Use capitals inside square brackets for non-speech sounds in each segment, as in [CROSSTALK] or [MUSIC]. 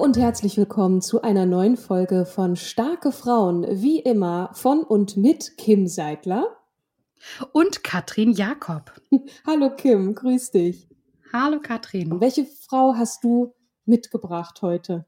Hallo und herzlich willkommen zu einer neuen Folge von Starke Frauen, wie immer von und mit Kim Seidler. Und Katrin Jakob. [LAUGHS] Hallo Kim, grüß dich. Hallo Katrin. Welche Frau hast du mitgebracht heute?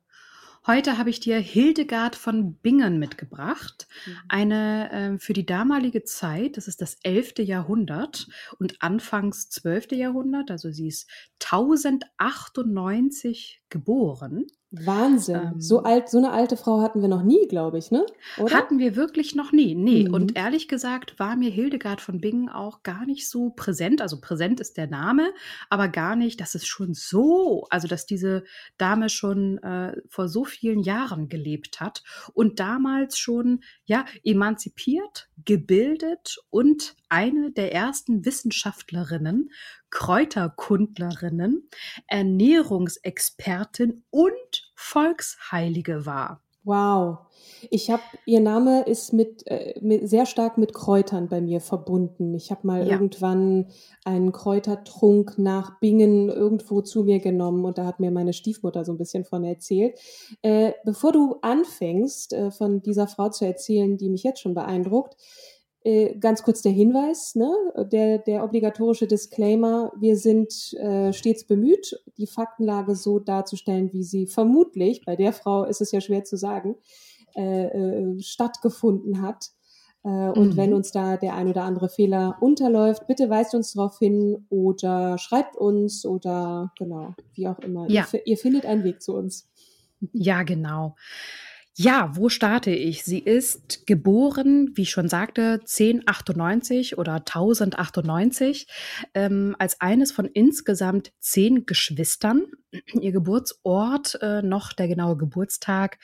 Heute habe ich dir Hildegard von Bingen mitgebracht. Eine äh, für die damalige Zeit, das ist das 11. Jahrhundert und anfangs 12. Jahrhundert, also sie ist 1098 geboren. Wahnsinn. Ähm, so alt, so eine alte Frau hatten wir noch nie, glaube ich, ne? Oder? Hatten wir wirklich noch nie. Nee. Mhm. Und ehrlich gesagt war mir Hildegard von Bingen auch gar nicht so präsent. Also präsent ist der Name, aber gar nicht, dass es schon so, also dass diese Dame schon äh, vor so vielen Jahren gelebt hat und damals schon, ja, emanzipiert, gebildet und eine der ersten Wissenschaftlerinnen, Kräuterkundlerinnen, Ernährungsexpertin und Volksheilige war. Wow. Ich habe, ihr Name ist mit, äh, mit sehr stark mit Kräutern bei mir verbunden. Ich habe mal Ja. irgendwann einen Kräutertrunk nach Bingen irgendwo zu mir genommen und da hat mir meine Stiefmutter so ein bisschen von erzählt. Äh, bevor du anfängst, äh, von dieser Frau zu erzählen, die mich jetzt schon beeindruckt, ganz kurz der Hinweis, ne? der, der obligatorische Disclaimer, wir sind äh, stets bemüht, die Faktenlage so darzustellen, wie sie vermutlich, bei der Frau ist es ja schwer zu sagen, äh, äh, stattgefunden hat. Äh, und Mhm. wenn uns da der ein oder andere Fehler unterläuft, bitte weist uns darauf hin oder schreibt uns oder genau, wie auch immer. Ja. Ihr, ihr findet einen Weg zu uns. Ja, genau. Ja, wo starte ich? Sie ist geboren, wie ich schon sagte, 1098 oder 1098, ähm, als eines von insgesamt zehn Geschwistern. Ihr Geburtsort, äh, noch der genaue Geburtstag,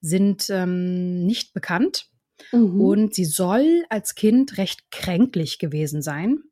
sind ähm, nicht bekannt. Mhm. Und sie soll als Kind recht kränklich gewesen sein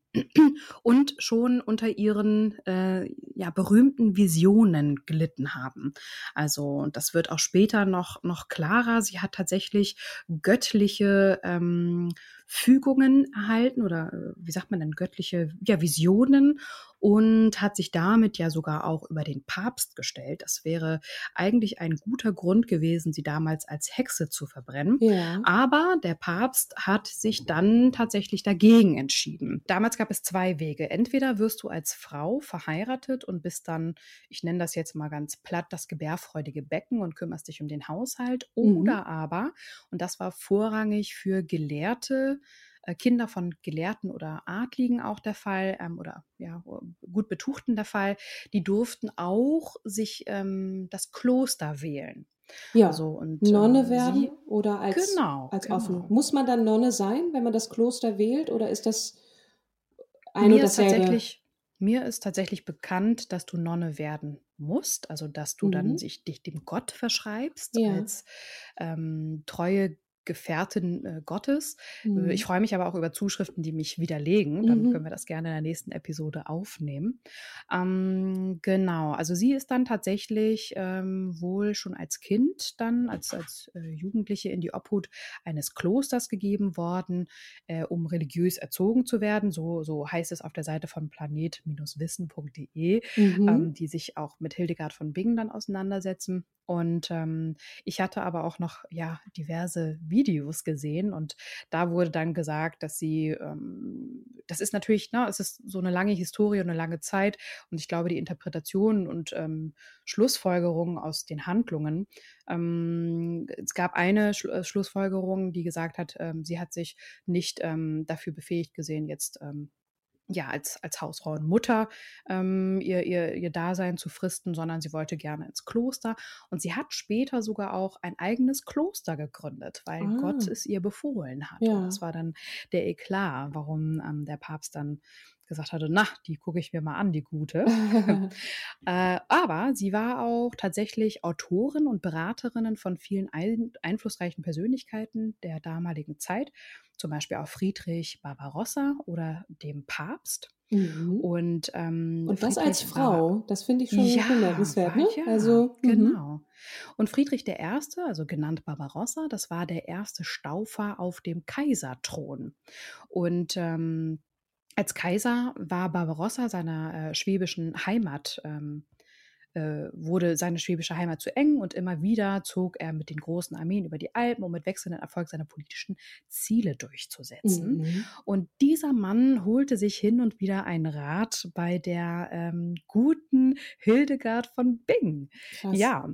und schon unter ihren äh, ja, berühmten Visionen gelitten haben. Also das wird auch später noch, noch klarer. Sie hat tatsächlich göttliche ähm, Fügungen erhalten oder äh, wie sagt man denn, göttliche ja, Visionen und hat sich damit ja sogar auch über den Papst gestellt. Das wäre eigentlich ein guter Grund gewesen, sie damals als Hexe zu verbrennen. ja. Aber der Papst hat sich dann tatsächlich dagegen entschieden. Damals gab es zwei Wege. Entweder wirst du als Frau verheiratet und bist dann, ich nenne das jetzt mal ganz platt, das gebärfreudige Becken und kümmerst dich um den Haushalt. Mhm. Oder aber, und das war vorrangig für Gelehrte, Kinder von Gelehrten oder Adligen auch der Fall ähm, oder ja, gut Betuchten der Fall, die durften auch sich ähm, das Kloster wählen. ja. Also, und, Nonne äh, werden sie- oder als, Genau, als genau. offen. Muss man dann Nonne sein, wenn man das Kloster wählt, oder ist das ein mir ist tatsächlich mir ist tatsächlich bekannt, dass du Nonne werden musst, also dass du Mhm. dann sich dich dem Gott verschreibst Ja. als ähm, treue Gefährtin äh, Gottes. Äh, Mhm. Ich freue mich aber auch über Zuschriften, die mich widerlegen. Dann Mhm. können wir das gerne in der nächsten Episode aufnehmen. Ähm, genau, also sie ist dann tatsächlich ähm, wohl schon als Kind dann, als, als äh, Jugendliche in die Obhut eines Klosters gegeben worden, äh, um religiös erzogen zu werden. So, so heißt es auf der Seite von planet-wissen.de, Mhm. ähm, die sich auch mit Hildegard von Bingen dann auseinandersetzen. Und ähm, ich hatte aber auch noch ja diverse Videos gesehen und da wurde dann gesagt, dass sie, ähm, das ist natürlich, ne, es ist so eine lange Historie und eine lange Zeit und ich glaube, die Interpretationen und ähm, Schlussfolgerungen aus den Handlungen. Ähm, es gab eine Schlu äh, Schlussfolgerung, die gesagt hat, ähm, sie hat sich nicht ähm, dafür befähigt gesehen, jetzt ähm, ja, als, als Hausfrau und Mutter ähm, ihr, ihr, ihr Dasein zu fristen, sondern sie wollte gerne ins Kloster. Und sie hat später sogar auch ein eigenes Kloster gegründet, weil ah. Gott es ihr befohlen hat. Ja. Und das war dann der Eklat, warum ähm, der Papst dann gesagt hatte, na, die gucke ich mir mal an, die gute. [LAUGHS] [LAUGHS] äh, aber sie war auch tatsächlich Autorin und Beraterin von vielen ein einflussreichen Persönlichkeiten der damaligen Zeit zum Beispiel auch Friedrich Barbarossa oder dem Papst. Mhm. Und, ähm, und das als Frau, das finde ich schon ja, bemerkenswert. Ne? Ja, also, mhm. genau. Und Friedrich I., also genannt Barbarossa, das war der erste Staufer auf dem Kaiserthron. Und ähm, als Kaiser war Barbarossa seiner äh, schwäbischen Heimat ähm, äh, wurde seine schwäbische Heimat zu eng und immer wieder zog er mit den großen Armeen über die Alpen, um mit wechselndem Erfolg seine politischen Ziele durchzusetzen. Mhm. Und dieser Mann holte sich hin und wieder einen Rat bei der ähm, guten Hildegard von Bingen. Krass. Ja,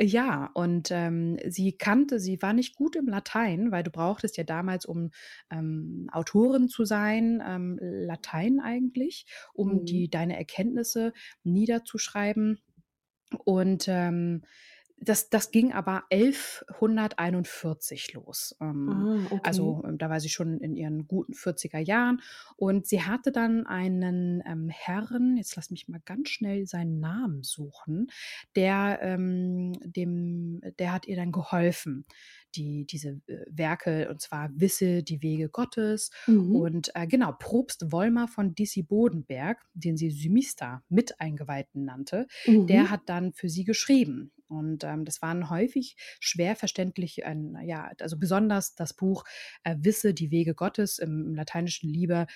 ja, und ähm, sie kannte, sie war nicht gut im Latein, weil du brauchtest ja damals, um ähm, Autorin zu sein, ähm, Latein eigentlich, um mhm. die deine Erkenntnisse niederzuschreiben. Und ähm, das, das ging aber 1141 los. Ähm, ah, okay. Also ähm, da war sie schon in ihren guten 40er Jahren. Und sie hatte dann einen ähm, Herren, jetzt lass mich mal ganz schnell seinen Namen suchen, der, ähm, dem, der hat ihr dann geholfen die, diese äh, Werke, und zwar Wisse die Wege Gottes. Mhm. Und äh, genau, Probst Wollmer von Dissi Bodenberg, den sie Symista mit Eingeweihten nannte, mhm. der hat dann für sie geschrieben. Und ähm, das waren häufig schwer verständlich, ein, ja, also besonders das Buch äh, Wisse die Wege Gottes im, im Lateinischen lieber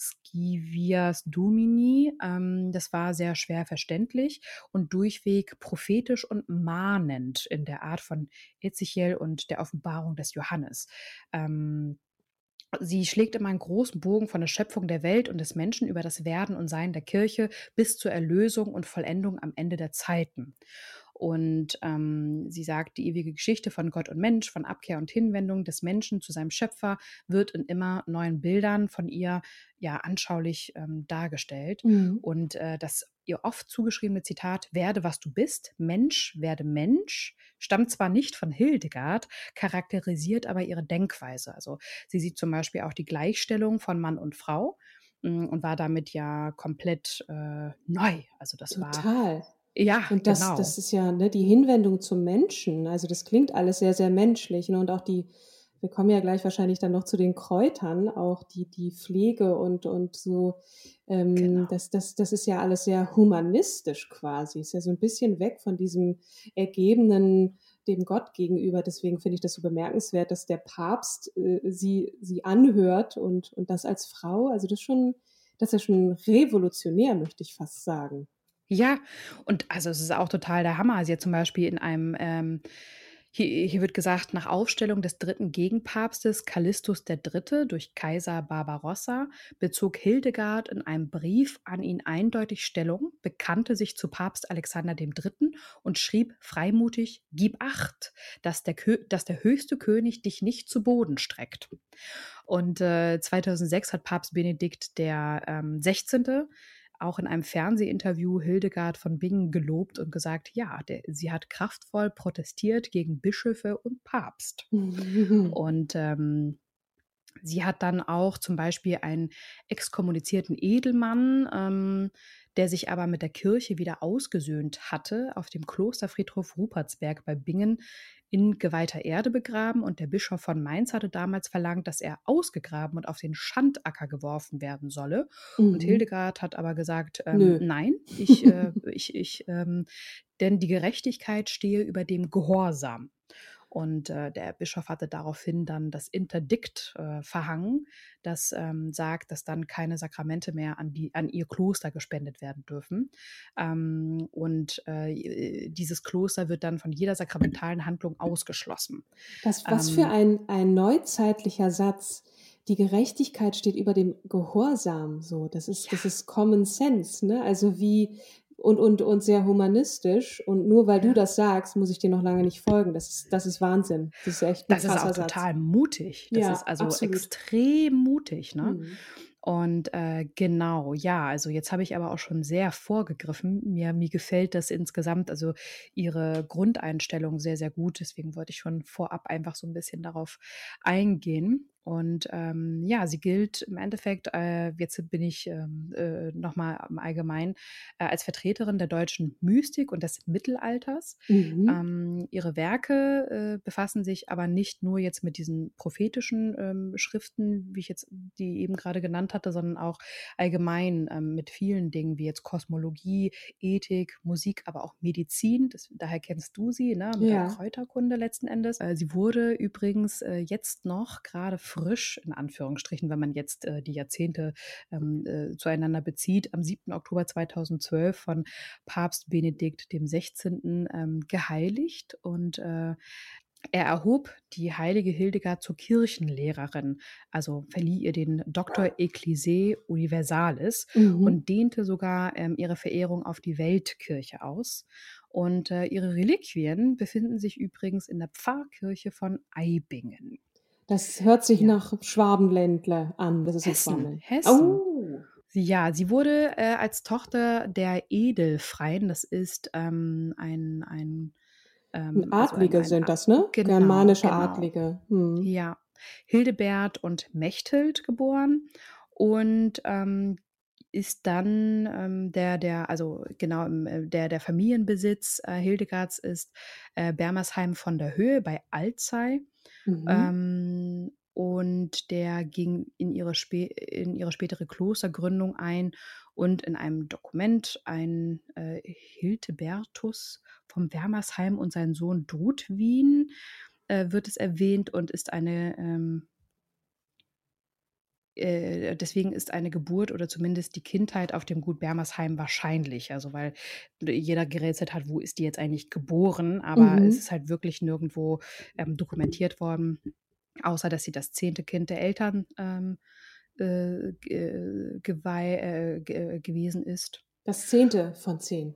Scivias Domini. Ähm, das war sehr schwer verständlich und durchweg prophetisch und mahnend in der Art von Ezechiel und der Offenbarung des Johannes. Ähm, Sie schlägt immer einen großen Bogen von der Schöpfung der Welt und des Menschen über das Werden und Sein der Kirche bis zur Erlösung und Vollendung am Ende der Zeiten. Und ähm, sie sagt, die ewige Geschichte von Gott und Mensch, von Abkehr und Hinwendung des Menschen zu seinem Schöpfer wird in immer neuen Bildern von ihr ja anschaulich ähm, dargestellt. Mhm. Und äh, das ihr oft zugeschriebene Zitat, werde was du bist, Mensch, werde Mensch, stammt zwar nicht von Hildegard, charakterisiert aber ihre Denkweise. Also sie sieht zum Beispiel auch die Gleichstellung von Mann und Frau mm, und war damit ja komplett äh, neu. Also das Total. war ja, und das, genau. das ist ja ne, die Hinwendung zum Menschen. Also das klingt alles sehr, sehr menschlich. Ne? Und auch die, wir kommen ja gleich wahrscheinlich dann noch zu den Kräutern, auch die, die Pflege und, und so. Ähm, genau. das, das, das ist ja alles sehr humanistisch quasi. Ist ja so ein bisschen weg von diesem ergebenen dem Gott gegenüber. Deswegen finde ich das so bemerkenswert, dass der Papst äh, sie, sie anhört und, und das als Frau. Also das ist schon, das ist ja schon revolutionär, möchte ich fast sagen. Ja, und also es ist auch total der Hammer. Sie hat zum Beispiel in einem, ähm, hier, hier wird gesagt, nach Aufstellung des dritten Gegenpapstes Callistus III. durch Kaiser Barbarossa bezog Hildegard in einem Brief an ihn eindeutig Stellung, bekannte sich zu Papst Alexander III. und schrieb freimutig: Gib acht, dass der, dass der höchste König dich nicht zu Boden streckt. Und äh, 2006 hat Papst Benedikt der ähm, 16 auch in einem Fernsehinterview Hildegard von Bingen gelobt und gesagt, ja, der, sie hat kraftvoll protestiert gegen Bischöfe und Papst. [LAUGHS] und ähm, sie hat dann auch zum Beispiel einen exkommunizierten Edelmann, ähm, der sich aber mit der Kirche wieder ausgesöhnt hatte, auf dem Klosterfriedhof Rupertsberg bei Bingen in geweihter Erde begraben und der Bischof von Mainz hatte damals verlangt, dass er ausgegraben und auf den Schandacker geworfen werden solle. Mhm. Und Hildegard hat aber gesagt, ähm, nein, [LAUGHS] ich, äh, ich, ich, ähm, denn die Gerechtigkeit stehe über dem Gehorsam. Und äh, der Bischof hatte daraufhin dann das Interdikt äh, verhangen, das ähm, sagt, dass dann keine Sakramente mehr an, die, an ihr Kloster gespendet werden dürfen. Ähm, und äh, dieses Kloster wird dann von jeder sakramentalen Handlung ausgeschlossen. Das, was ähm, für ein, ein neuzeitlicher Satz die Gerechtigkeit steht über dem Gehorsam. So, das ist, das ist Common Sense, ne? Also wie und, und, und sehr humanistisch. Und nur weil du das sagst, muss ich dir noch lange nicht folgen. Das ist, das ist Wahnsinn. Das ist echt ein Das ist auch Satz. total mutig. Das ja, ist also absolut. extrem mutig, ne? Mhm. Und äh, genau, ja, also jetzt habe ich aber auch schon sehr vorgegriffen. Mir, mir gefällt das insgesamt, also ihre Grundeinstellung sehr, sehr gut. Deswegen wollte ich schon vorab einfach so ein bisschen darauf eingehen. Und ähm, ja, sie gilt im Endeffekt, äh, jetzt bin ich ähm, äh, nochmal im Allgemeinen, äh, als Vertreterin der deutschen Mystik und des Mittelalters. Mhm. Ähm, ihre Werke äh, befassen sich aber nicht nur jetzt mit diesen prophetischen ähm, Schriften, wie ich jetzt die eben gerade genannt hatte, sondern auch allgemein ähm, mit vielen Dingen wie jetzt Kosmologie, Ethik, Musik, aber auch Medizin. Das, daher kennst du sie, ne, mit ja. der Kräuterkunde letzten Endes. Äh, sie wurde übrigens äh, jetzt noch gerade frisch, in Anführungsstrichen, wenn man jetzt äh, die Jahrzehnte ähm, äh, zueinander bezieht, am 7. Oktober 2012 von Papst Benedikt dem 16. Ähm, geheiligt und äh, er erhob die heilige Hildegard zur Kirchenlehrerin, also verlieh ihr den Doktor Ecclesiae Universalis mhm. und dehnte sogar ähm, ihre Verehrung auf die Weltkirche aus. Und äh, ihre Reliquien befinden sich übrigens in der Pfarrkirche von Eibingen. Das hört sich ja. nach Schwabenländler an. Das ist Hessen. Hessen. Oh. Ja, sie wurde äh, als Tochter der Edelfreien, das ist ähm, ein, ein ähm, Adlige also ein, ein, sind das, ne? Genau, Germanische genau. Adlige. Hm. Ja, Hildebert und Mechthild geboren und ähm, ist dann ähm, der, der, also genau, äh, der, der Familienbesitz äh, Hildegards ist äh, Bermersheim von der Höhe bei Alzey. Mhm. Ähm, und der ging in ihre, Spä in ihre spätere Klostergründung ein und in einem Dokument ein äh, Hildebertus vom Wermersheim und sein Sohn Dudwin äh, wird es erwähnt und ist eine ähm, äh, deswegen ist eine Geburt oder zumindest die Kindheit auf dem Gut Bermersheim wahrscheinlich. Also weil jeder gerätselt hat, wo ist die jetzt eigentlich geboren, aber mhm. es ist halt wirklich nirgendwo ähm, dokumentiert worden, außer dass sie das zehnte Kind der Eltern ähm, äh, geweih, äh, äh, gewesen ist. Das zehnte von zehn.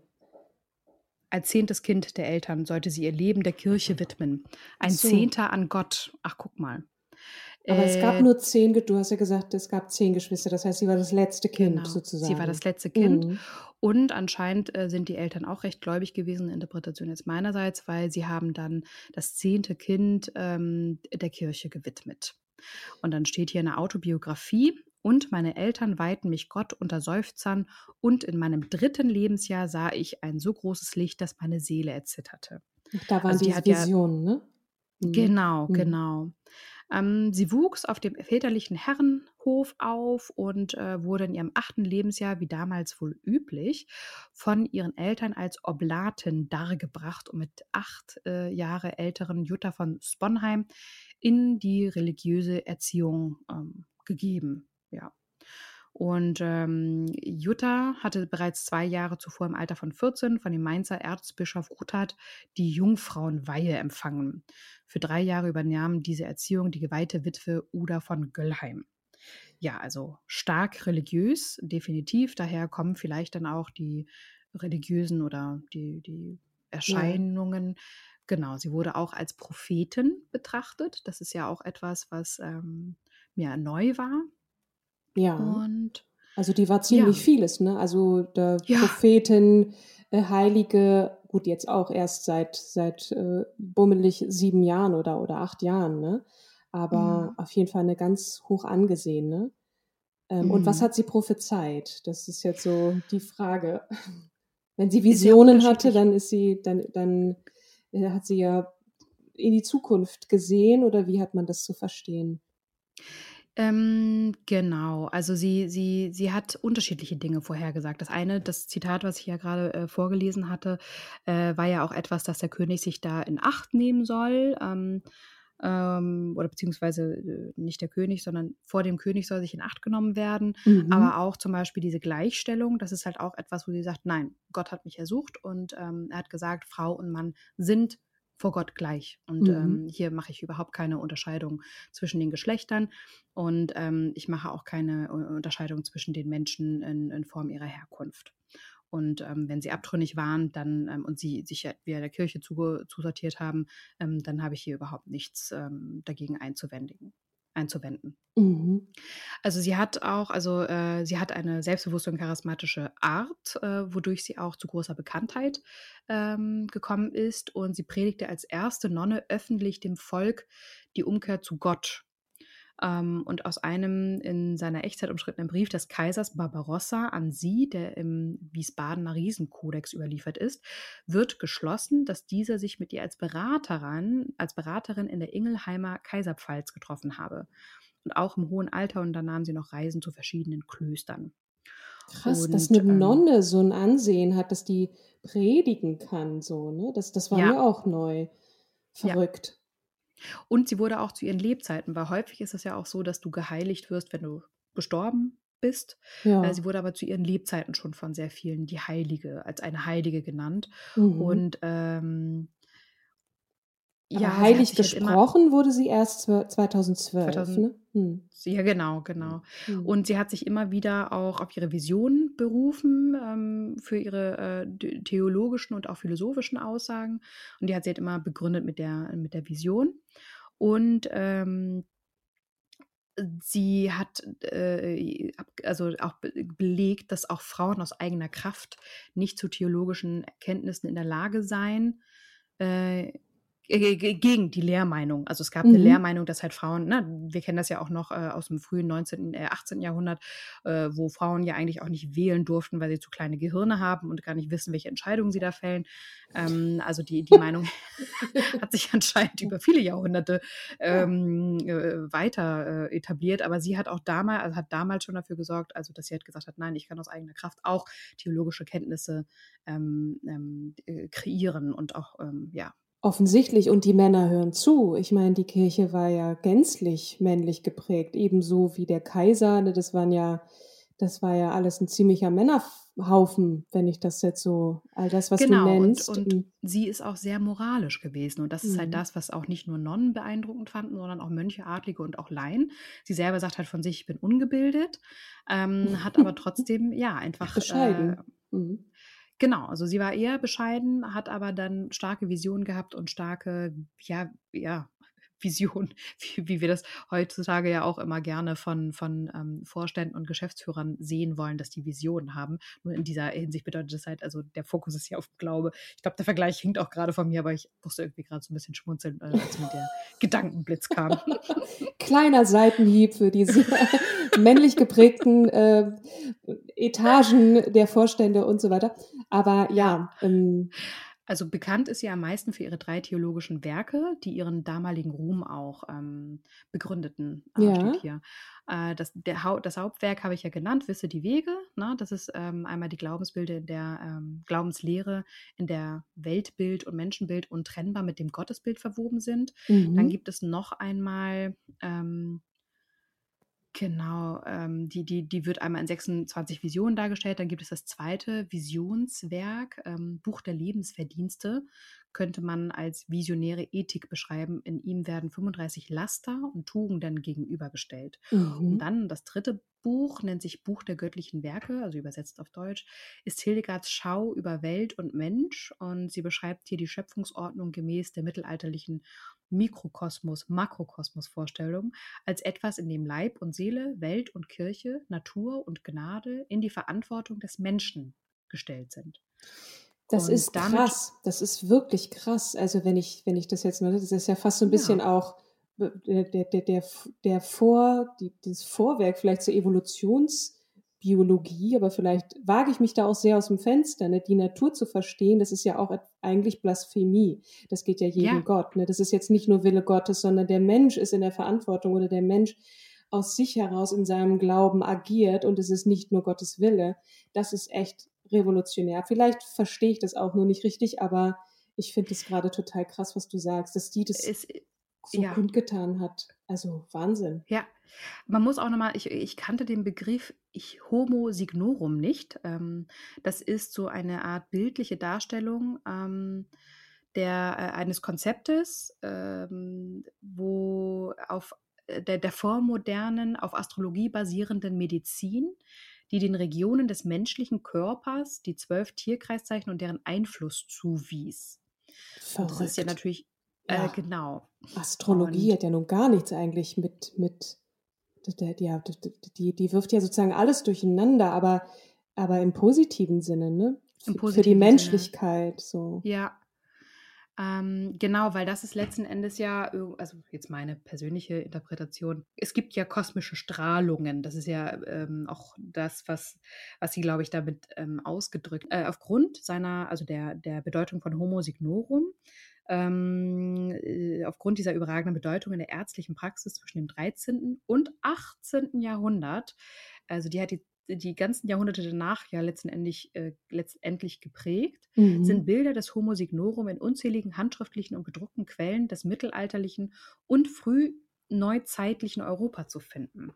Als zehntes Kind der Eltern sollte sie ihr Leben der Kirche widmen. Ein so. Zehnter an Gott. Ach, guck mal. Aber äh, es gab äh, nur zehn, du hast ja gesagt, es gab zehn Geschwister. Das heißt, sie war das letzte Kind genau, sozusagen. Sie war das letzte Kind. Mhm. Und anscheinend äh, sind die Eltern auch recht gläubig gewesen, Interpretation jetzt meinerseits, weil sie haben dann das zehnte Kind ähm, der Kirche gewidmet. Und dann steht hier eine Autobiografie. Und meine Eltern weihten mich Gott unter Seufzern, und in meinem dritten Lebensjahr sah ich ein so großes Licht, dass meine Seele erzitterte. Da waren also die Visionen, ja, ne? Mhm. Genau, mhm. genau. Ähm, sie wuchs auf dem väterlichen Herrenhof auf und äh, wurde in ihrem achten Lebensjahr, wie damals wohl üblich, von ihren Eltern als Oblatin dargebracht und mit acht äh, Jahre älteren Jutta von Sponheim in die religiöse Erziehung ähm, gegeben. Ja. Und ähm, Jutta hatte bereits zwei Jahre zuvor im Alter von 14 von dem Mainzer Erzbischof Ruthard die Jungfrauenweihe empfangen. Für drei Jahre übernahm diese Erziehung die geweihte Witwe Uda von Göllheim. Ja, also stark religiös, definitiv. Daher kommen vielleicht dann auch die religiösen oder die, die Erscheinungen. Ja. Genau, sie wurde auch als Prophetin betrachtet. Das ist ja auch etwas, was ähm, mir neu war. Ja. Und also die war ziemlich ja. vieles, ne? Also der ja. Prophetin, äh, Heilige, gut, jetzt auch erst seit seit äh, bummelig sieben Jahren oder oder acht Jahren, ne? Aber mhm. auf jeden Fall eine ganz hoch angesehene. Ähm, mhm. Und was mhm. hat sie prophezeit? Das ist jetzt so die Frage. [LAUGHS] Wenn sie Visionen hatte, dann ist sie, dann, dann äh, hat sie ja in die Zukunft gesehen oder wie hat man das zu verstehen? Ähm, genau, also sie, sie, sie hat unterschiedliche Dinge vorhergesagt. Das eine, das Zitat, was ich ja gerade äh, vorgelesen hatte, äh, war ja auch etwas, dass der König sich da in Acht nehmen soll. Ähm, ähm, oder beziehungsweise äh, nicht der König, sondern vor dem König soll sich in Acht genommen werden. Mhm. Aber auch zum Beispiel diese Gleichstellung, das ist halt auch etwas, wo sie sagt, nein, Gott hat mich ersucht und ähm, er hat gesagt, Frau und Mann sind vor Gott gleich. Und mhm. ähm, hier mache ich überhaupt keine Unterscheidung zwischen den Geschlechtern und ähm, ich mache auch keine Unterscheidung zwischen den Menschen in, in Form ihrer Herkunft. Und ähm, wenn sie abtrünnig waren dann, ähm, und sie sich wieder der Kirche zusortiert haben, ähm, dann habe ich hier überhaupt nichts ähm, dagegen einzuwenden einzuwenden. Mhm. Also sie hat auch, also äh, sie hat eine selbstbewusste und charismatische Art, äh, wodurch sie auch zu großer Bekanntheit ähm, gekommen ist. Und sie predigte als erste Nonne öffentlich dem Volk die Umkehr zu Gott und aus einem in seiner Echtzeit umstrittenen Brief des Kaisers Barbarossa an sie, der im Wiesbadener Riesenkodex überliefert ist, wird geschlossen, dass dieser sich mit ihr als Beraterin, als Beraterin in der Ingelheimer Kaiserpfalz getroffen habe. Und auch im hohen Alter und dann nahm sie noch Reisen zu verschiedenen Klöstern. Krass, und, dass eine ähm, Nonne so ein Ansehen hat, dass die predigen kann, so, ne? Das, das war ja. mir auch neu. Verrückt. Und sie wurde auch zu ihren Lebzeiten, weil häufig ist es ja auch so, dass du geheiligt wirst, wenn du gestorben bist. Ja. Äh, sie wurde aber zu ihren Lebzeiten schon von sehr vielen die Heilige, als eine Heilige genannt. Mhm. Und ähm, aber ja, heilig gesprochen wurde sie erst 2012. 2000, ne? hm. Ja, genau, genau. Hm. Und sie hat sich immer wieder auch auf ihre Vision berufen ähm, für ihre äh, theologischen und auch philosophischen Aussagen. Und die hat sie halt immer begründet mit der, mit der Vision. Und ähm, sie hat äh, also auch belegt, dass auch Frauen aus eigener Kraft nicht zu theologischen Erkenntnissen in der Lage seien. Äh, gegen die Lehrmeinung. Also es gab mhm. eine Lehrmeinung, dass halt Frauen, ne, wir kennen das ja auch noch äh, aus dem frühen 19., äh, 18. Jahrhundert, äh, wo Frauen ja eigentlich auch nicht wählen durften, weil sie zu kleine Gehirne haben und gar nicht wissen, welche Entscheidungen sie da fällen. Ähm, also die, die Meinung [LAUGHS] hat sich anscheinend über viele Jahrhunderte ähm, äh, weiter äh, etabliert, aber sie hat auch damals, also hat damals schon dafür gesorgt, also dass sie halt gesagt hat, nein, ich kann aus eigener Kraft auch theologische Kenntnisse ähm, ähm äh, kreieren und auch ähm, ja Offensichtlich, und die Männer hören zu. Ich meine, die Kirche war ja gänzlich männlich geprägt, ebenso wie der Kaiser. Ne, das waren ja, das war ja alles ein ziemlicher Männerhaufen, wenn ich das jetzt so, all das, was genau, du nennst. Und, und sie ist auch sehr moralisch gewesen. Und das ist halt mhm. das, was auch nicht nur Nonnen beeindruckend fanden, sondern auch Mönche, Adlige und auch Laien. Sie selber sagt halt von sich, ich bin ungebildet, ähm, [LAUGHS] hat aber trotzdem, ja, einfach. Bescheiden. Äh, mhm. Genau, also sie war eher bescheiden, hat aber dann starke Visionen gehabt und starke, ja, ja, [LAUGHS] Vision, wie, wie, wir das heutzutage ja auch immer gerne von, von ähm, Vorständen und Geschäftsführern sehen wollen, dass die Visionen haben. Nur in dieser Hinsicht bedeutet das halt, also der Fokus ist ja auf Glaube. Ich glaube, der Vergleich hinkt auch gerade von mir, aber ich musste irgendwie gerade so ein bisschen schmunzeln, äh, als mir der [LAUGHS] Gedankenblitz kam. [LAUGHS] Kleiner Seitenhieb für diese männlich geprägten äh, Etagen der Vorstände und so weiter. Aber ja. Ähm, also bekannt ist sie am meisten für ihre drei theologischen Werke, die ihren damaligen Ruhm auch ähm, begründeten, äh, ja. steht hier. Äh, das, der, das Hauptwerk habe ich ja genannt, Wisse die Wege. Ne? Das ist ähm, einmal die Glaubensbilder in der ähm, Glaubenslehre, in der Weltbild und Menschenbild untrennbar mit dem Gottesbild verwoben sind. Mhm. Dann gibt es noch einmal ähm, Genau, ähm, die, die, die wird einmal in 26 Visionen dargestellt. Dann gibt es das zweite Visionswerk, ähm, Buch der Lebensverdienste, könnte man als visionäre Ethik beschreiben. In ihm werden 35 Laster und Tugenden gegenübergestellt. Mhm. Und dann das dritte Buch nennt sich Buch der göttlichen Werke, also übersetzt auf Deutsch, ist Hildegards Schau über Welt und Mensch und sie beschreibt hier die Schöpfungsordnung gemäß der mittelalterlichen Mikrokosmos, Makrokosmos-Vorstellung als etwas, in dem Leib und Seele, Welt und Kirche, Natur und Gnade in die Verantwortung des Menschen gestellt sind. Das und ist krass. Das ist wirklich krass. Also wenn ich, wenn ich das jetzt, das ist ja fast so ein bisschen ja. auch der, der, der, der Vor, die, das Vorwerk vielleicht zur Evolutions- Biologie, aber vielleicht wage ich mich da auch sehr aus dem Fenster, ne? die Natur zu verstehen, das ist ja auch eigentlich Blasphemie. Das geht ja jedem ja. Gott. Ne? Das ist jetzt nicht nur Wille Gottes, sondern der Mensch ist in der Verantwortung oder der Mensch aus sich heraus in seinem Glauben agiert und es ist nicht nur Gottes Wille, das ist echt revolutionär. Vielleicht verstehe ich das auch nur nicht richtig, aber ich finde es gerade total krass, was du sagst, dass die das es, so ja. kundgetan hat. Also Wahnsinn. Ja, man muss auch nochmal, ich, ich kannte den Begriff ich, Homo signorum nicht. Ähm, das ist so eine Art bildliche Darstellung ähm, der, äh, eines Konzeptes, ähm, wo auf äh, der, der vormodernen, auf Astrologie basierenden Medizin, die den Regionen des menschlichen Körpers die zwölf Tierkreiszeichen und deren Einfluss zuwies. Verrückt. Das ist ja natürlich, ja. Äh, genau. Astrologie und, hat ja nun gar nichts eigentlich mit, mit ja, die, die wirft ja sozusagen alles durcheinander, aber, aber im positiven Sinne, ne? Im positiven Für die Menschlichkeit, Sinne. so. Ja, ähm, genau, weil das ist letzten Endes ja, also jetzt meine persönliche Interpretation, es gibt ja kosmische Strahlungen. Das ist ja ähm, auch das, was, was sie, glaube ich, damit ähm, ausgedrückt. Äh, aufgrund seiner, also der, der Bedeutung von Homo signorum, ähm, äh, aufgrund dieser überragenden Bedeutung in der ärztlichen Praxis zwischen dem 13. und 18. Jahrhundert, also die hat die die ganzen Jahrhunderte danach ja letztendlich, äh, letztendlich geprägt, mhm. sind Bilder des Homo signorum in unzähligen handschriftlichen und gedruckten Quellen des mittelalterlichen und frühneuzeitlichen Europa zu finden.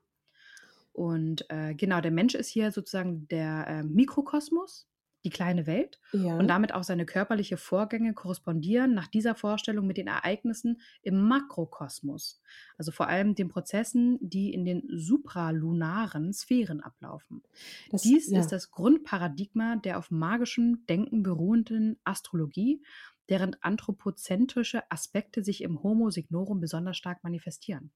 Und äh, genau, der Mensch ist hier sozusagen der äh, Mikrokosmos die kleine Welt ja. und damit auch seine körperliche Vorgänge korrespondieren nach dieser Vorstellung mit den Ereignissen im Makrokosmos, also vor allem den Prozessen, die in den supralunaren Sphären ablaufen. Das, Dies ja. ist das Grundparadigma der auf magischem Denken beruhenden Astrologie, deren anthropozentrische Aspekte sich im Homo signorum besonders stark manifestieren.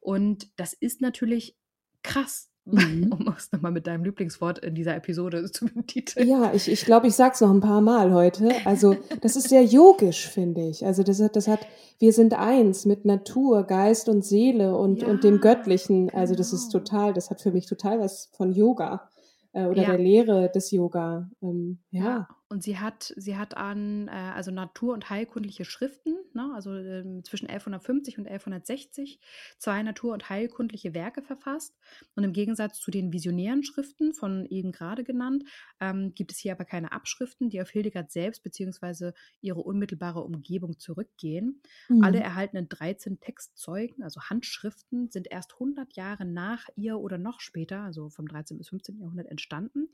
Und das ist natürlich krass, Mhm. [LAUGHS] Um es nochmal mit deinem Lieblingswort in dieser Episode [LAUGHS] zu betiteln. Ja, ich, ich glaube, ich sage es noch ein paar Mal heute. Also, das ist sehr yogisch, finde ich. Also, das hat, das hat, wir sind eins mit Natur, Geist und Seele und, ja, und dem Göttlichen. Also, das ist genau. total, das hat für mich total was von Yoga äh, oder ja. der Lehre des Yoga. Ähm, ja. ja. Und sie hat, sie hat an, äh, also natur- und heilkundliche Schriften, ne, also äh, zwischen 1150 und 1160, zwei natur- und heilkundliche Werke verfasst. Und im Gegensatz zu den visionären Schriften, von eben gerade genannt, ähm, gibt es hier aber keine Abschriften, die auf Hildegard selbst bzw. ihre unmittelbare Umgebung zurückgehen. Mhm. Alle erhaltenen 13 Textzeugen, also Handschriften, sind erst 100 Jahre nach ihr oder noch später, also vom 13. bis 15. Jahrhundert, entstanden,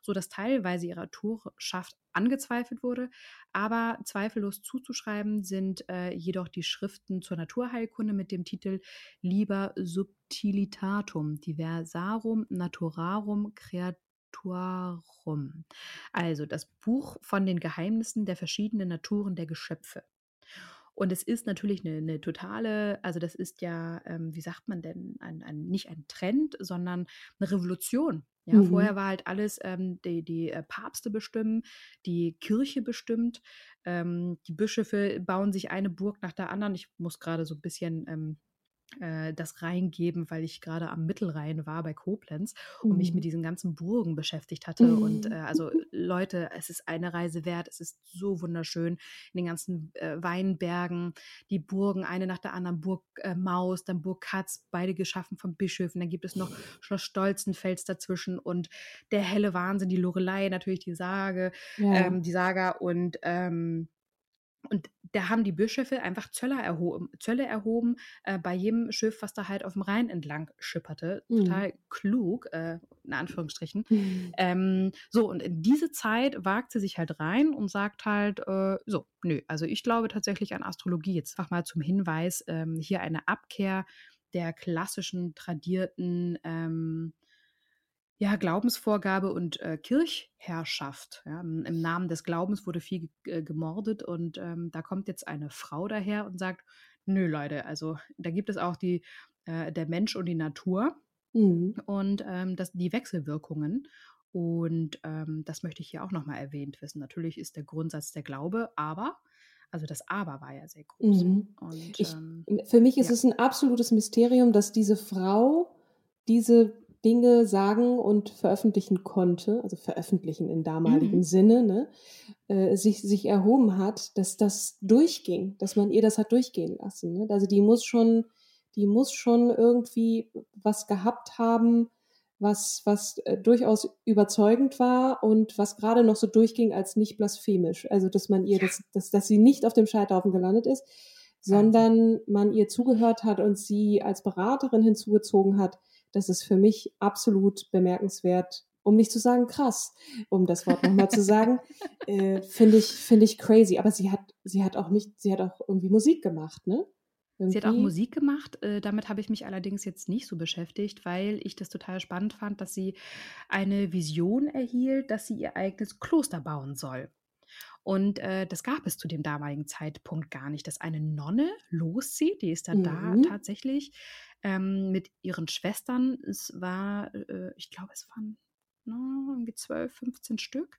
sodass teilweise ihre Autorschaft angezweifelt wurde. Aber zweifellos zuzuschreiben sind äh, jedoch die Schriften zur Naturheilkunde mit dem Titel Liber Subtilitatum Diversarum Naturarum Creatuarum. Also das Buch von den Geheimnissen der verschiedenen Naturen der Geschöpfe. Und es ist natürlich eine, eine totale, also das ist ja, ähm, wie sagt man denn, ein, ein, nicht ein Trend, sondern eine Revolution. Ja, mhm. vorher war halt alles, ähm, die, die äh, Papste bestimmen, die Kirche bestimmt, ähm, die Bischöfe bauen sich eine Burg nach der anderen. Ich muss gerade so ein bisschen ähm, äh, das reingeben, weil ich gerade am Mittelrhein war bei Koblenz und mhm. mich mit mhm. diesen ganzen Burgen beschäftigt hatte. Mhm. Und äh, [LAUGHS] also Leute, es ist eine Reise wert. Es ist so wunderschön in den ganzen äh, Weinbergen, die Burgen, eine nach der anderen, Burg äh, Maus, dann Burg Katz, beide geschaffen von Bischöfen. Dann gibt es noch Schloss Stolzenfels dazwischen und der helle Wahnsinn, die Lorelei, natürlich die Sage, ja. ähm, die Saga und ähm, und da haben die Bischöfe einfach Zöller erhoben, Zölle erhoben äh, bei jedem Schiff, was da halt auf dem Rhein entlang schipperte. Mhm. Total klug, äh, in Anführungsstrichen. Mhm. Ähm, so, und in diese Zeit wagt sie sich halt rein und sagt halt, äh, so, nö, also ich glaube tatsächlich an Astrologie. Jetzt einfach mal zum Hinweis, ähm, hier eine Abkehr der klassischen, tradierten ähm, ja, Glaubensvorgabe und äh, Kirchherrschaft. Ja. Im Namen des Glaubens wurde viel äh, gemordet und ähm, da kommt jetzt eine Frau daher und sagt, nö Leute, also da gibt es auch die, äh, der Mensch und die Natur mhm. und ähm, das, die Wechselwirkungen. Und ähm, das möchte ich hier auch nochmal erwähnt wissen. Natürlich ist der Grundsatz der Glaube, aber also das Aber war ja sehr groß. Mhm. Und, ich, ähm, für mich ist ja. es ein absolutes Mysterium, dass diese Frau diese Dinge sagen und veröffentlichen konnte, also veröffentlichen im damaligen mhm. Sinne, ne, äh, sich, sich erhoben hat, dass das durchging, dass man ihr das hat durchgehen lassen. Ne? Also die muss schon, die muss schon irgendwie was gehabt haben, was, was äh, durchaus überzeugend war und was gerade noch so durchging als nicht blasphemisch. Also, dass man ihr, das, dass, dass sie nicht auf dem Scheiterhaufen gelandet ist, sondern man ihr zugehört hat und sie als Beraterin hinzugezogen hat. Das ist für mich absolut bemerkenswert, um nicht zu sagen krass, um das Wort nochmal zu sagen, [LAUGHS] äh, finde ich, finde ich crazy. Aber sie hat, sie hat auch nicht, sie hat auch irgendwie Musik gemacht, ne? Irgendwie. Sie hat auch Musik gemacht. Äh, damit habe ich mich allerdings jetzt nicht so beschäftigt, weil ich das total spannend fand, dass sie eine Vision erhielt, dass sie ihr eigenes Kloster bauen soll. Und äh, das gab es zu dem damaligen Zeitpunkt gar nicht, dass eine Nonne loszieht. Die ist dann mhm. da tatsächlich ähm, mit ihren Schwestern. Es war, äh, ich glaube, es waren no, irgendwie 12, 15 Stück,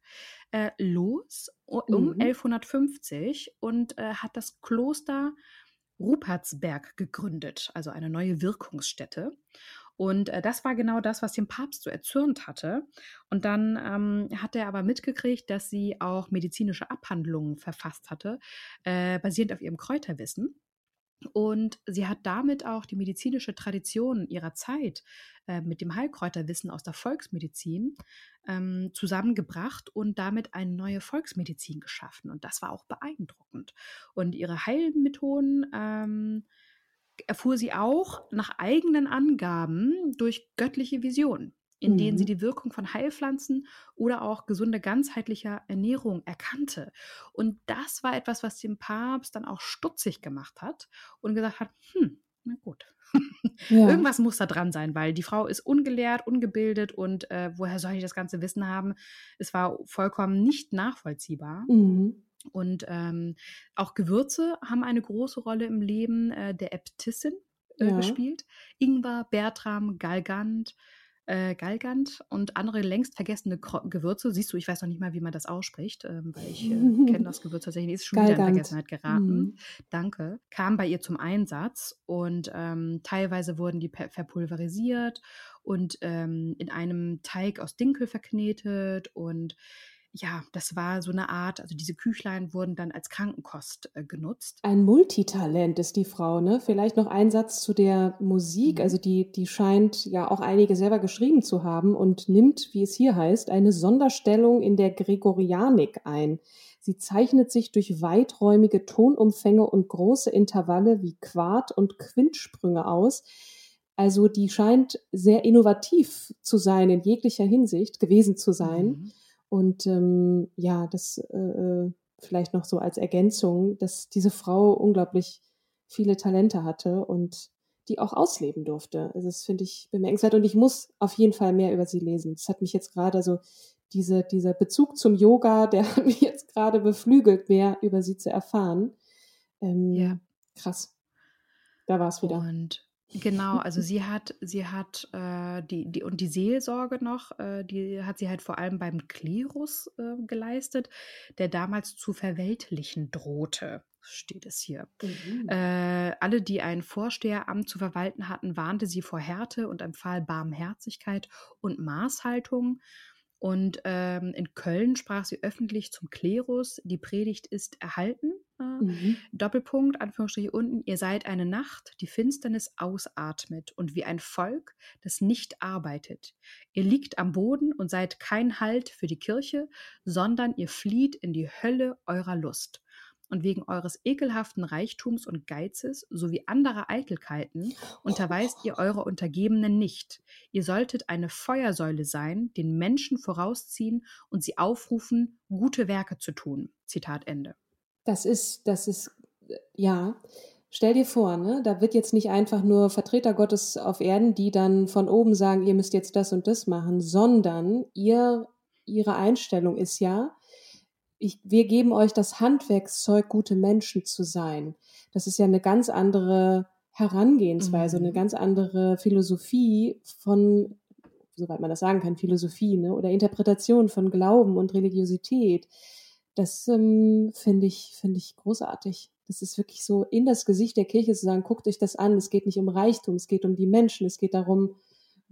äh, los um mhm. 1150 und äh, hat das Kloster Rupertsberg gegründet, also eine neue Wirkungsstätte. Und äh, das war genau das, was den Papst so erzürnt hatte. Und dann ähm, hat er aber mitgekriegt, dass sie auch medizinische Abhandlungen verfasst hatte, äh, basierend auf ihrem Kräuterwissen. Und sie hat damit auch die medizinische Tradition ihrer Zeit äh, mit dem Heilkräuterwissen aus der Volksmedizin ähm, zusammengebracht und damit eine neue Volksmedizin geschaffen. Und das war auch beeindruckend. Und ihre Heilmethoden ähm, erfuhr sie auch nach eigenen Angaben durch göttliche Visionen in denen sie mhm. die Wirkung von Heilpflanzen oder auch gesunde ganzheitlicher Ernährung erkannte. Und das war etwas, was den Papst dann auch stutzig gemacht hat und gesagt hat, hm, na gut. [LAUGHS] Ja. Irgendwas muss da dran sein, weil die Frau ist ungelehrt, ungebildet und äh, woher soll ich das ganze Wissen haben? Es war vollkommen nicht nachvollziehbar. Mhm. Und ähm, auch Gewürze haben eine große Rolle im Leben äh, der Äbtissin äh, ja. gespielt. Ingwer, Bertram, Galgant, äh, Galgant und andere längst vergessene Kro Gewürze. Siehst du, ich weiß noch nicht mal, wie man das ausspricht, ähm, weil ich äh, kenne [LAUGHS] das Gewürz tatsächlich. Ist schon Galgant. wieder in Vergessenheit geraten. Mhm. Danke. Kam bei ihr zum Einsatz und ähm, teilweise wurden die verpulverisiert und ähm, in einem Teig aus Dinkel verknetet und ja, das war so eine Art, also diese Küchlein wurden dann als Krankenkost äh, genutzt. Ein Multitalent ist die Frau, ne? Vielleicht noch ein Satz zu der Musik. Mhm. Also die, die scheint ja auch einige selber geschrieben zu haben und nimmt, wie es hier heißt, eine Sonderstellung in der Gregorianik ein. Sie zeichnet sich durch weiträumige Tonumfänge und große Intervalle wie Quart- und Quintsprünge aus. Also die scheint sehr innovativ zu sein in jeglicher Hinsicht, gewesen zu sein. Mhm. Und ähm, ja, das äh, äh, vielleicht noch so als Ergänzung, dass diese Frau unglaublich viele Talente hatte und die auch ausleben durfte. Also das finde ich bemerkenswert und ich muss auf jeden Fall mehr über sie lesen. Das hat mich jetzt gerade so, diese, dieser Bezug zum Yoga, der hat [LAUGHS] mich jetzt gerade beflügelt, mehr über sie zu erfahren. Ähm, ja. Krass. Da war es wieder. Und Genau, [LAUGHS] also sie hat, sie hat äh, die, die und die Seelsorge noch, äh, die hat sie halt vor allem beim Klerus äh, geleistet, der damals zu verweltlichen drohte, steht es hier. Mhm. Äh, alle, die ein Vorsteheramt zu verwalten hatten, warnte sie vor Härte und empfahl Barmherzigkeit und Maßhaltung. Und ähm, in Köln sprach sie öffentlich zum Klerus. Die Predigt ist erhalten. Äh, mhm. Doppelpunkt, Anführungsstriche unten. Ihr seid eine Nacht, die Finsternis ausatmet und wie ein Volk, das nicht arbeitet. Ihr liegt am Boden und seid kein Halt für die Kirche, sondern ihr flieht in die Hölle eurer Lust und wegen eures ekelhaften Reichtums und Geizes sowie anderer Eitelkeiten unterweist ihr eure Untergebenen nicht. Ihr solltet eine Feuersäule sein, den Menschen vorausziehen und sie aufrufen, gute Werke zu tun. Zitat Ende. Das ist, das ist, ja. Stell dir vor, ne, da wird jetzt nicht einfach nur Vertreter Gottes auf Erden, die dann von oben sagen, ihr müsst jetzt das und das machen, sondern ihr, ihre Einstellung ist ja, ich, wir geben euch das Handwerkszeug, gute Menschen zu sein. Das ist ja eine ganz andere Herangehensweise, mhm. eine ganz andere Philosophie von, soweit man das sagen kann, Philosophie ne? oder Interpretation von Glauben und Religiosität. Das ähm, finde ich, finde ich großartig. Das ist wirklich so in das Gesicht der Kirche zu sagen, guckt euch das an, es geht nicht um Reichtum, es geht um die Menschen, es geht darum,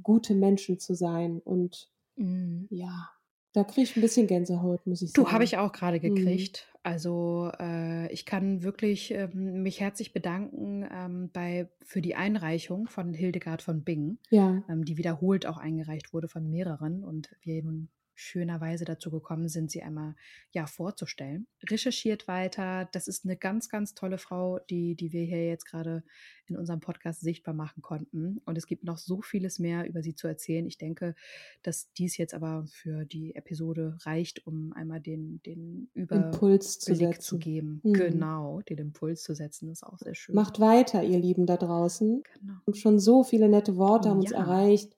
gute Menschen zu sein. Und mhm. ja, Da kriege ich ein bisschen Gänsehaut, muss ich sagen. Du, habe ich auch gerade mhm. gekriegt. Mhm. Also äh, ich kann wirklich ähm, mich herzlich bedanken ähm, bei, für die Einreichung von Hildegard von Bingen, ja. ähm, die wiederholt auch eingereicht wurde von mehreren und wir nun schönerweise dazu gekommen sind, sie einmal ja vorzustellen. Recherchiert weiter. Das ist eine ganz, ganz tolle Frau, die, die wir hier jetzt gerade in unserem Podcast sichtbar machen konnten. Und es gibt noch so vieles mehr über sie zu erzählen. Ich denke, dass dies jetzt aber für die Episode reicht, um einmal den, den Impuls zu, zu geben. Mhm. Genau, den Impuls zu setzen, ist auch sehr schön. Macht weiter, ihr Lieben da draußen. Genau. Und schon so viele nette Worte haben ja. uns erreicht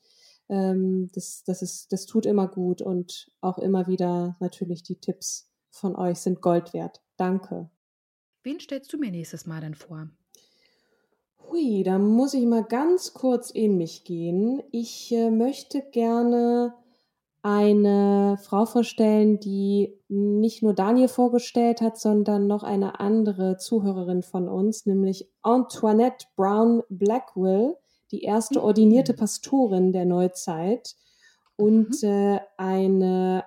ähm, das, das, ist, das tut immer gut und auch immer wieder natürlich die Tipps von euch sind Gold wert. Danke. Wen stellst du mir nächstes Mal denn vor? Hui, da muss ich mal ganz kurz in mich gehen. Ich äh, möchte gerne eine Frau vorstellen, die nicht nur Daniel vorgestellt hat, sondern noch eine andere Zuhörerin von uns, nämlich Antoinette Brown Blackwell die erste ordinierte mhm. Pastorin der Neuzeit und mhm. äh, eine,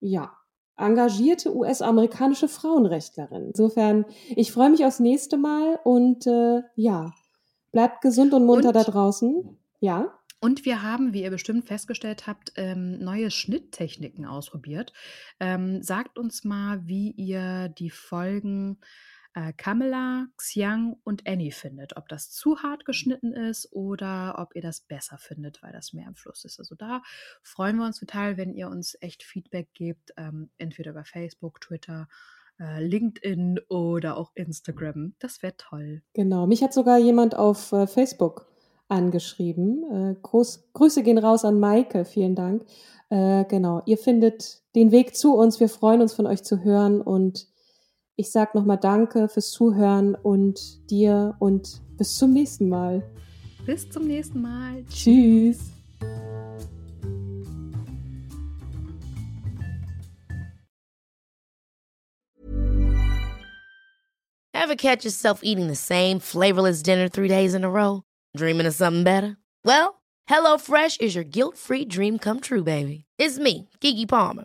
ja, engagierte US-amerikanische Frauenrechtlerin. Insofern, ich freue mich aufs nächste Mal und äh, ja, bleibt gesund und munter und, da draußen. Ja. Und wir haben, wie ihr bestimmt festgestellt habt, ähm, neue Schnitttechniken ausprobiert. Ähm, sagt uns mal, wie ihr die Folgen äh, Kamela, Xiang und Annie findet. Ob das zu hart geschnitten ist oder ob ihr das besser findet, weil das mehr im Fluss ist. Also da freuen wir uns total, wenn ihr uns echt Feedback gebt, ähm, entweder über Facebook, Twitter, äh, LinkedIn oder auch Instagram. Das wäre toll. Genau, mich hat sogar jemand auf äh, Facebook angeschrieben. Äh, Groß, Grüße gehen raus an Maike, vielen Dank. Äh, genau, ihr findet den Weg zu uns. Wir freuen uns von euch zu hören und ich sag nochmal Danke fürs Zuhören und dir und bis zum nächsten Mal. Bis zum nächsten Mal. Tschüss. Ever catch yourself eating the same flavorless dinner three days in a row? Dreaming of something better? Well, HelloFresh is your guilt-free dream come true, baby. It's me, Kiki Palmer.